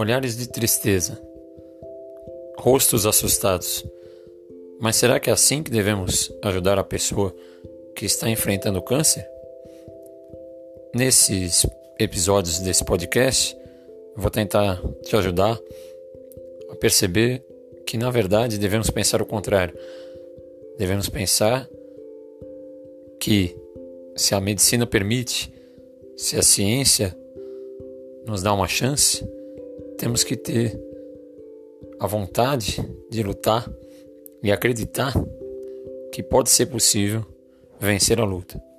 olhares de tristeza, rostos assustados. Mas será que é assim que devemos ajudar a pessoa que está enfrentando câncer? Nesses episódios desse podcast, vou tentar te ajudar a perceber que, na verdade, devemos pensar o contrário. Devemos pensar que, se a medicina permite, se a ciência nos dá uma chance, temos que ter a vontade de lutar e acreditar que pode ser possível vencer a luta.